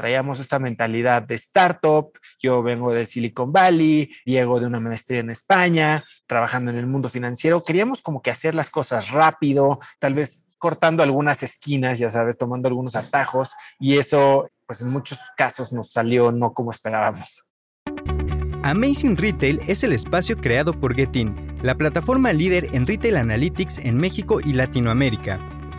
traíamos esta mentalidad de startup, yo vengo de Silicon Valley, Diego de una maestría en España, trabajando en el mundo financiero, queríamos como que hacer las cosas rápido, tal vez cortando algunas esquinas, ya sabes, tomando algunos atajos y eso pues en muchos casos nos salió no como esperábamos. Amazing Retail es el espacio creado por Getin, la plataforma líder en retail analytics en México y Latinoamérica.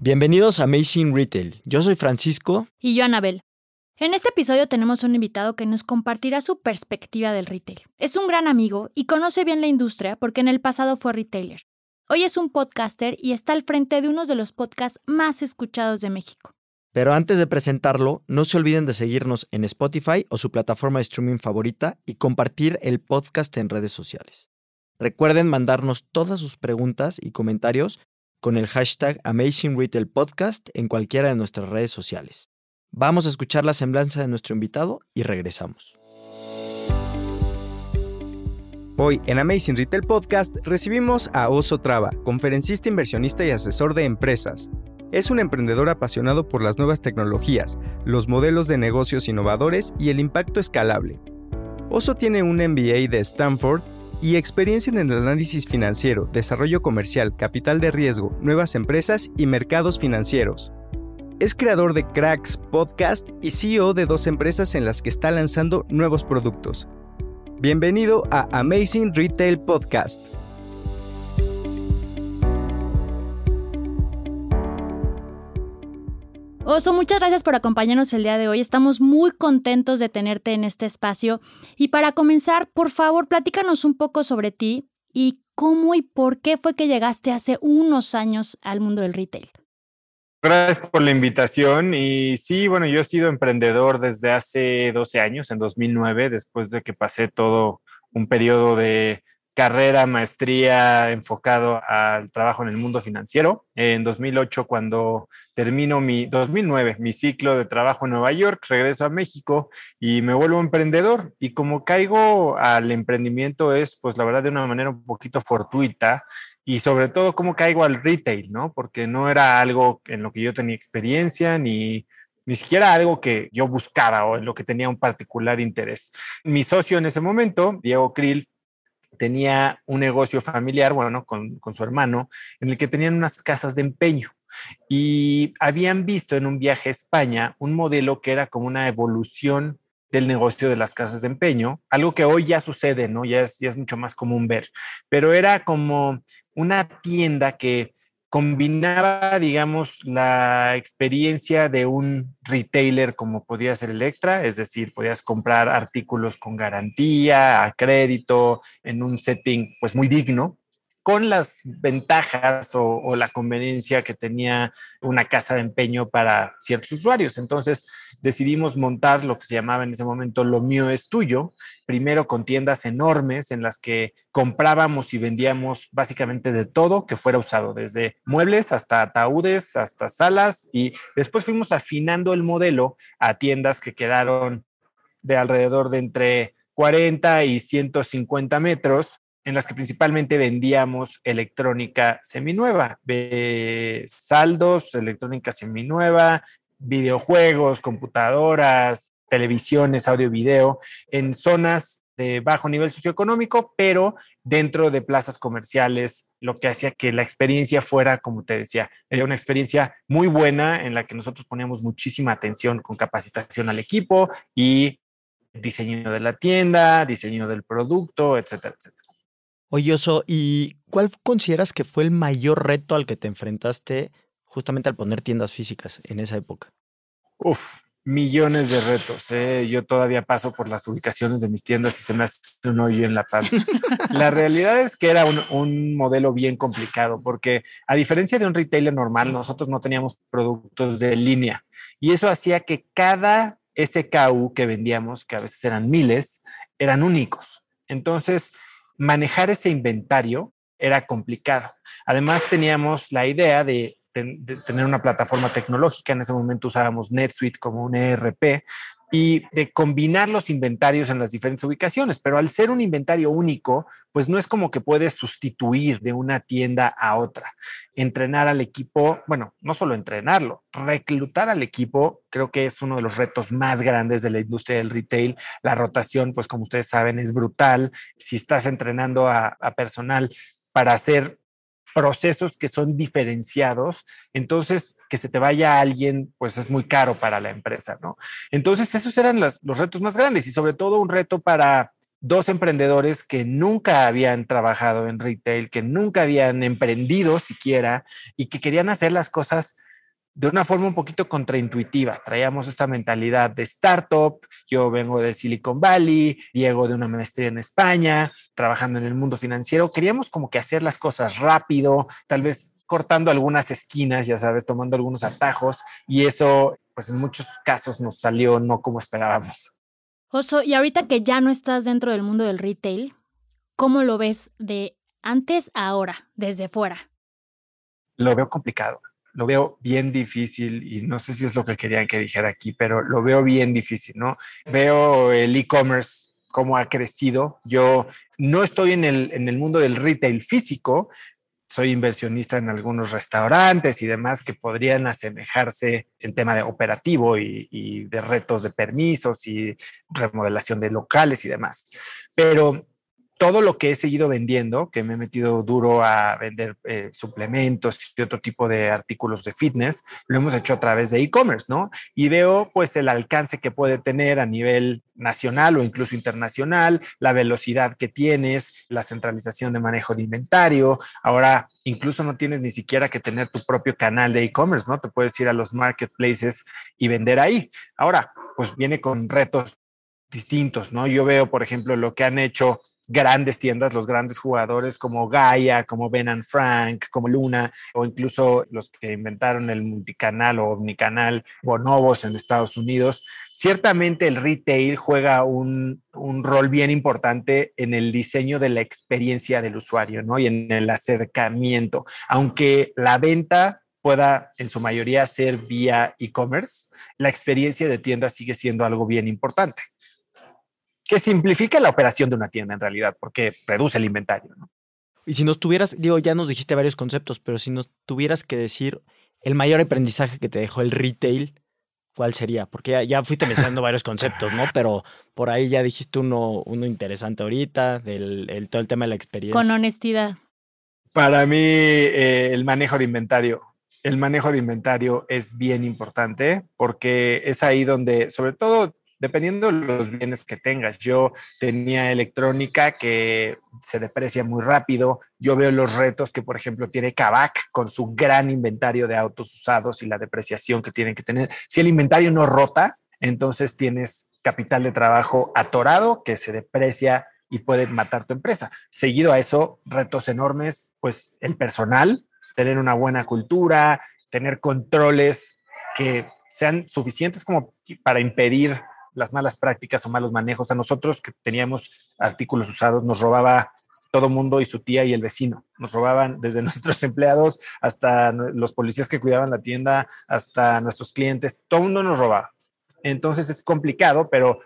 Bienvenidos a Amazing Retail. Yo soy Francisco. Y yo, Anabel. En este episodio tenemos un invitado que nos compartirá su perspectiva del retail. Es un gran amigo y conoce bien la industria porque en el pasado fue retailer. Hoy es un podcaster y está al frente de uno de los podcasts más escuchados de México. Pero antes de presentarlo, no se olviden de seguirnos en Spotify o su plataforma de streaming favorita y compartir el podcast en redes sociales. Recuerden mandarnos todas sus preguntas y comentarios con el hashtag Amazing Retail Podcast en cualquiera de nuestras redes sociales. Vamos a escuchar la semblanza de nuestro invitado y regresamos. Hoy en Amazing Retail Podcast recibimos a Oso Traba, conferencista inversionista y asesor de empresas. Es un emprendedor apasionado por las nuevas tecnologías, los modelos de negocios innovadores y el impacto escalable. Oso tiene un MBA de Stanford y experiencia en el análisis financiero, desarrollo comercial, capital de riesgo, nuevas empresas y mercados financieros. Es creador de Cracks Podcast y CEO de dos empresas en las que está lanzando nuevos productos. Bienvenido a Amazing Retail Podcast. Oso, muchas gracias por acompañarnos el día de hoy. Estamos muy contentos de tenerte en este espacio. Y para comenzar, por favor, platícanos un poco sobre ti y cómo y por qué fue que llegaste hace unos años al mundo del retail. Gracias por la invitación. Y sí, bueno, yo he sido emprendedor desde hace 12 años, en 2009, después de que pasé todo un periodo de carrera, maestría enfocado al trabajo en el mundo financiero. En 2008, cuando termino mi, 2009, mi ciclo de trabajo en Nueva York, regreso a México y me vuelvo emprendedor. Y como caigo al emprendimiento es, pues la verdad, de una manera un poquito fortuita y sobre todo cómo caigo al retail, ¿no? Porque no era algo en lo que yo tenía experiencia ni ni siquiera algo que yo buscaba o en lo que tenía un particular interés. Mi socio en ese momento, Diego Krill, tenía un negocio familiar, bueno, con, con, su hermano, en el que tenían unas casas de empeño. Y habían visto en un viaje a España un modelo que era como una evolución del negocio de las casas de empeño, algo que hoy ya sucede, ¿no? Ya es, ya es mucho más común ver, pero era como una tienda que combinaba, digamos, la experiencia de un retailer como podía ser Electra, es decir, podías comprar artículos con garantía, a crédito, en un setting pues muy digno, con las ventajas o, la conveniencia que tenía una casa de empeño para ciertos usuarios. Entonces decidimos montar lo que se llamaba en ese momento Lo mío es tuyo, primero con tiendas enormes en las que comprábamos y vendíamos básicamente de todo que fuera usado, desde muebles hasta ataúdes, hasta salas, y después fuimos afinando el modelo a tiendas que quedaron de alrededor de entre 40 y 150 metros en las que principalmente vendíamos electrónica seminueva, saldos, electrónica seminueva, videojuegos, computadoras, televisiones, audio, video, en zonas de bajo nivel socioeconómico, pero dentro de plazas comerciales, lo que hacía que la experiencia fuera, como te decía, una experiencia muy buena en la que nosotros poníamos muchísima atención con capacitación al equipo y diseño de la tienda, diseño del producto, etcétera, etcétera. Oye, Oso, ¿y cuál consideras que fue el mayor reto al que te enfrentaste justamente al poner tiendas físicas en esa época? Uf, millones de retos. ¿eh? Yo todavía paso por las ubicaciones de mis tiendas y se me hace un hoyo en la panza. la realidad es que era un, un, modelo bien complicado porque a diferencia de un retailer normal, nosotros no teníamos productos de línea y eso hacía que cada SKU que vendíamos, que a veces eran miles, eran únicos. Entonces, manejar ese inventario era complicado. Además, teníamos la idea de tener una plataforma tecnológica. En ese momento usábamos NetSuite como un ERP y de combinar los inventarios en las diferentes ubicaciones. Pero al ser un inventario único, pues no es como que puedes sustituir de una tienda a otra. Entrenar al equipo, bueno, no solo entrenarlo, reclutar al equipo, creo que es uno de los retos más grandes de la industria del retail. La rotación, pues como ustedes saben, es brutal. Si estás entrenando a, a personal para hacer procesos que son diferenciados, entonces que se te vaya alguien, pues es muy caro para la empresa, ¿no? Entonces esos eran los, los retos más grandes y sobre todo un reto para dos emprendedores que nunca habían trabajado en retail, que nunca habían emprendido siquiera y que querían hacer las cosas de una forma un poquito contraintuitiva. Traíamos esta mentalidad de startup. Yo vengo de Silicon Valley, Diego de una maestría en España, trabajando en el mundo financiero. Queríamos como que hacer las cosas rápido, tal vez cortando algunas esquinas, ya sabes, tomando algunos atajos y eso, pues en muchos casos nos salió no como esperábamos. Oso, y ahorita que ya no estás dentro del mundo del retail, ¿cómo lo ves de antes a ahora, desde fuera? Lo veo complicado lo veo bien difícil y no sé si es lo que querían que dijera aquí, pero lo veo bien difícil, ¿no? Veo el e-commerce cómo ha crecido. Yo no estoy en el, en el mundo del retail físico, soy inversionista en algunos restaurantes y demás que podrían asemejarse en tema de operativo y, y, de retos de permisos y remodelación de locales y demás. Pero todo lo que he seguido vendiendo, que me he metido duro a vender eh, suplementos y otro tipo de artículos de fitness, lo hemos hecho a través de e-commerce, ¿no? Y veo pues el alcance que puede tener a nivel nacional o incluso internacional, la velocidad que tienes, la centralización de manejo de inventario. Ahora incluso no tienes ni siquiera que tener tu propio canal de e-commerce, ¿no? Te puedes ir a los marketplaces y vender ahí. Ahora, pues viene con retos distintos, ¿no? Yo veo, por ejemplo, lo que han hecho grandes tiendas, los grandes jugadores como Gaia, como Ben and Frank, como Luna, o incluso los que inventaron el multicanal o omnicanal Bonobos en Estados Unidos. Ciertamente el retail juega un, rol bien importante en el diseño de la experiencia del usuario, ¿no? Y en el acercamiento. Aunque la venta pueda en su mayoría ser vía e-commerce, la experiencia de tienda sigue siendo algo bien importante que simplifica la operación de una tienda en realidad, porque reduce el inventario. ¿no? Y si nos tuvieras, digo, ya nos dijiste varios conceptos, pero si nos tuvieras que decir el mayor aprendizaje que te dejó el retail, ¿cuál sería? Porque ya, ya fuiste mencionando varios conceptos, ¿no? Pero por ahí ya dijiste uno, uno interesante ahorita, del el, todo el tema de la experiencia. Con honestidad. Para mí, eh, el manejo de inventario. El manejo de inventario es bien importante porque es ahí donde, sobre todo dependiendo de los bienes que tengas. Yo tenía electrónica que se deprecia muy rápido. Yo veo los retos que, por ejemplo, tiene Kavak con su gran inventario de autos usados y la depreciación que tienen que tener. Si el inventario no rota, entonces tienes capital de trabajo atorado que se deprecia y puede matar tu empresa. Seguido a eso, retos enormes, pues el personal, tener una buena cultura, tener controles que sean suficientes como para impedir las malas prácticas o malos manejos. A nosotros que teníamos artículos usados, nos robaba todo mundo y su tía y el vecino. Nos robaban desde nuestros empleados hasta los policías que cuidaban la tienda, hasta nuestros clientes. Todo mundo nos robaba. Entonces es complicado, pero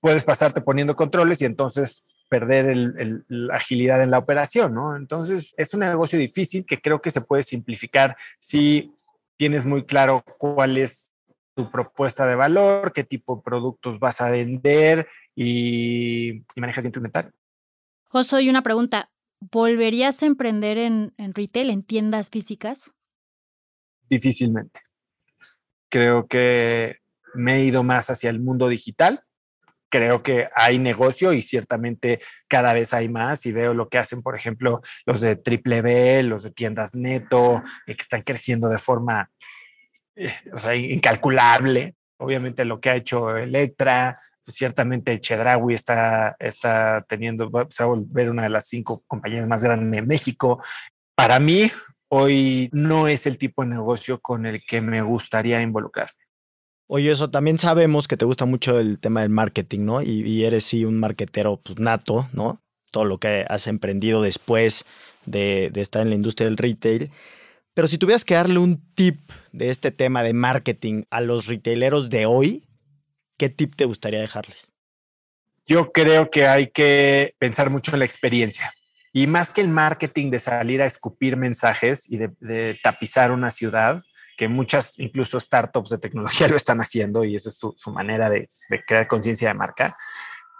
puedes pasarte poniendo controles y entonces perder la agilidad en la operación, ¿no? Entonces es un negocio difícil que creo que se puede simplificar si tienes muy claro cuál es tu propuesta de valor, qué tipo de productos vas a vender y, manejas bien tu inventario. Oso, y una pregunta. ¿Volverías a emprender en, en retail, en tiendas físicas? Difícilmente. Creo que me he ido más hacia el mundo digital. Creo que hay negocio y ciertamente cada vez hay más y veo lo que hacen, por ejemplo, los de Triple B, los de tiendas neto, que están creciendo de forma eh, o sea, incalculable. obviamente lo que ha hecho Electra, pues ciertamente Chedraui está, está teniendo, se va a volver una de las cinco compañías más grandes de México. Para mí, hoy no es el tipo de negocio con el que me gustaría involucrarme. Oye, eso también sabemos que te gusta mucho el tema del marketing, ¿no? Y, eres sí un marketero pues, nato, ¿no? Todo lo que has emprendido después de, de estar en la industria del retail. Pero si tuvieras que darle un tip de este tema de marketing a los retaileros de hoy, ¿qué tip te gustaría dejarles? Yo creo que hay que pensar mucho en la experiencia. Y más que el marketing de salir a escupir mensajes y de, tapizar una ciudad, que muchas, incluso startups de tecnología lo están haciendo y esa es su, manera de, crear conciencia de marca.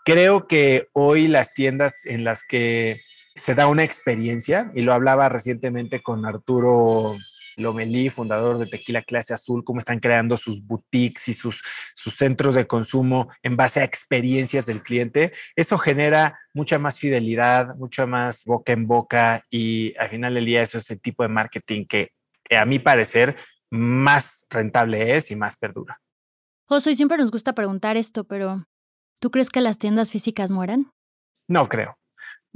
Creo que hoy las tiendas en las que se da una experiencia, y lo hablaba recientemente con Arturo Lomelí, fundador de Tequila Clase Azul, cómo están creando sus boutiques y sus, sus centros de consumo en base a experiencias del cliente. Eso genera mucha más fidelidad, mucha más boca en boca y al final del día eso es el tipo de marketing que, a mi parecer más rentable es y más perdura. José, siempre nos gusta preguntar esto, pero ¿tú crees que las tiendas físicas mueran? No creo.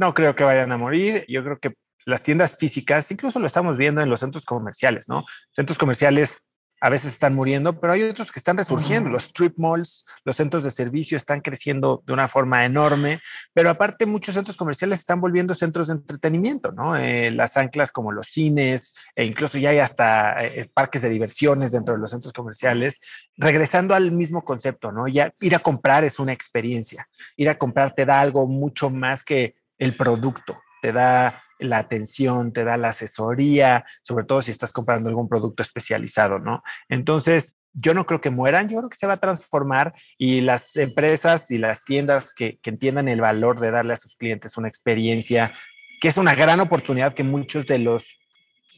No creo que vayan a morir. Yo creo que las tiendas físicas, incluso lo estamos viendo en los centros comerciales, ¿no? Centros comerciales a veces están muriendo, pero hay otros que están resurgiendo. Los strip malls, los centros de servicio están creciendo de una forma enorme, pero aparte muchos centros comerciales están volviendo centros de entretenimiento, ¿no? Eh, las anclas como los cines, e incluso ya hay hasta eh, parques de diversiones dentro de los centros comerciales, regresando al mismo concepto, ¿no? Ya ir a comprar es una experiencia. Ir a comprar te da algo mucho más que el producto, te da la atención, te da la asesoría, sobre todo si estás comprando algún producto especializado, ¿no? Entonces, yo no creo que mueran, yo creo que se va a transformar y las empresas y las tiendas que, entiendan el valor de darle a sus clientes una experiencia, que es una gran oportunidad que muchos de los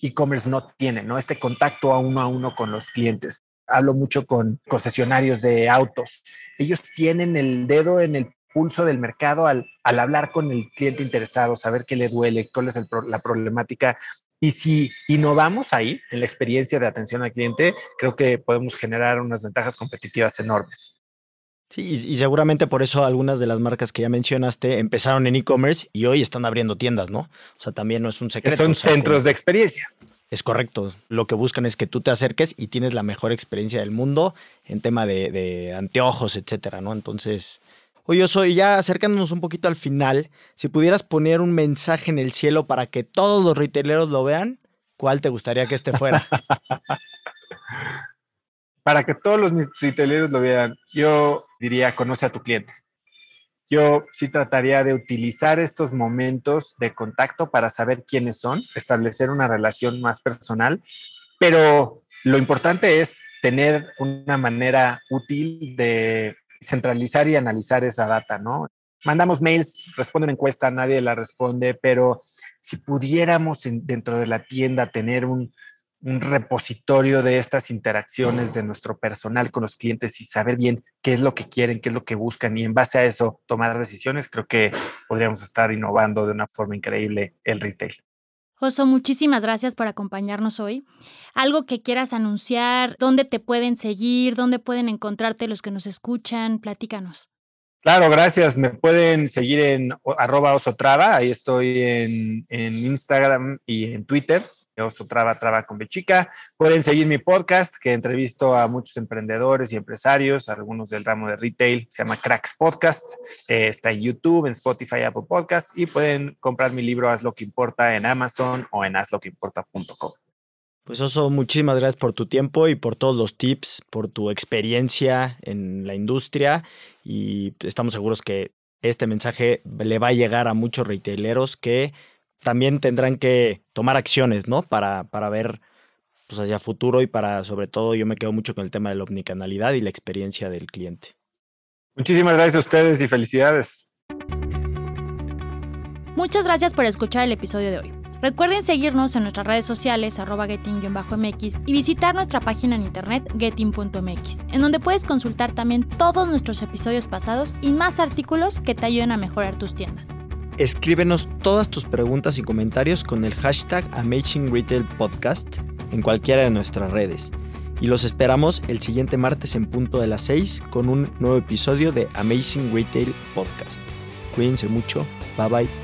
e-commerce no tienen, ¿no? Este contacto a uno a uno con los clientes. Hablo mucho con concesionarios de autos. Ellos tienen el dedo en el pulso del mercado al, al hablar con el cliente interesado, saber qué le duele, cuál es la problemática. Y si innovamos ahí en la experiencia de atención al cliente, creo que podemos generar unas ventajas competitivas enormes. Sí, y, seguramente por eso algunas de las marcas que ya mencionaste empezaron en e-commerce y hoy están abriendo tiendas, ¿no? O sea, también no es un secreto. son centros de experiencia. Es correcto. Lo que buscan es que tú te acerques y tienes la mejor experiencia del mundo en tema de, de anteojos, etcétera, ¿no? Entonces, Oye, soy ya acercándonos un poquito al final, si pudieras poner un mensaje en el cielo para que todos los retaileros lo vean, ¿cuál te gustaría que este fuera? para que todos los retaileros lo vean, yo diría, conoce a tu cliente. Yo sí trataría de utilizar estos momentos de contacto para saber quiénes son, establecer una relación más personal, pero lo importante es tener una manera útil de centralizar y analizar esa data, ¿no? Mandamos mails, responde una encuesta, nadie la responde, pero si pudiéramos dentro de la tienda tener un, un repositorio de estas interacciones de nuestro personal con los clientes y saber bien qué es lo que quieren, qué es lo que buscan y en base a eso tomar decisiones, creo que podríamos estar innovando de una forma increíble el retail. Oso, muchísimas gracias por acompañarnos hoy. Algo que quieras anunciar, dónde te pueden seguir, dónde pueden encontrarte los que nos escuchan, platícanos. Claro, gracias. Me pueden seguir en arroba osotrava, ahí estoy en, Instagram y en Twitter. Oso Traba Traba con Bechica. Pueden seguir mi podcast, que entrevisto a muchos emprendedores y empresarios, algunos del ramo de retail, se llama Cracks Podcast. Eh, está en YouTube, en Spotify, Apple Podcast. Y pueden comprar mi libro Haz lo que importa en Amazon o en hazloqueimporta.com. Pues Oso, muchísimas gracias por tu tiempo y por todos los tips, por tu experiencia en la industria y estamos seguros que este mensaje le va a llegar a muchos retaileros que también tendrán que tomar acciones, ¿no? Para, para ver pues, hacia futuro y para, sobre todo, yo me quedo mucho con el tema de la omnicanalidad y la experiencia del cliente. Muchísimas gracias a ustedes y felicidades. Muchas gracias por escuchar el episodio de hoy. Recuerden seguirnos en nuestras redes sociales, arroba getting-mx, y visitar nuestra página en internet getting.mx, en donde puedes consultar también todos nuestros episodios pasados y más artículos que te ayuden a mejorar tus tiendas. Escríbenos todas tus preguntas y comentarios con el hashtag Amazing Retail Podcast en cualquiera de nuestras redes. Y los esperamos el siguiente martes en punto de las 6 con un nuevo episodio de Amazing Retail Podcast. Cuídense mucho. Bye bye.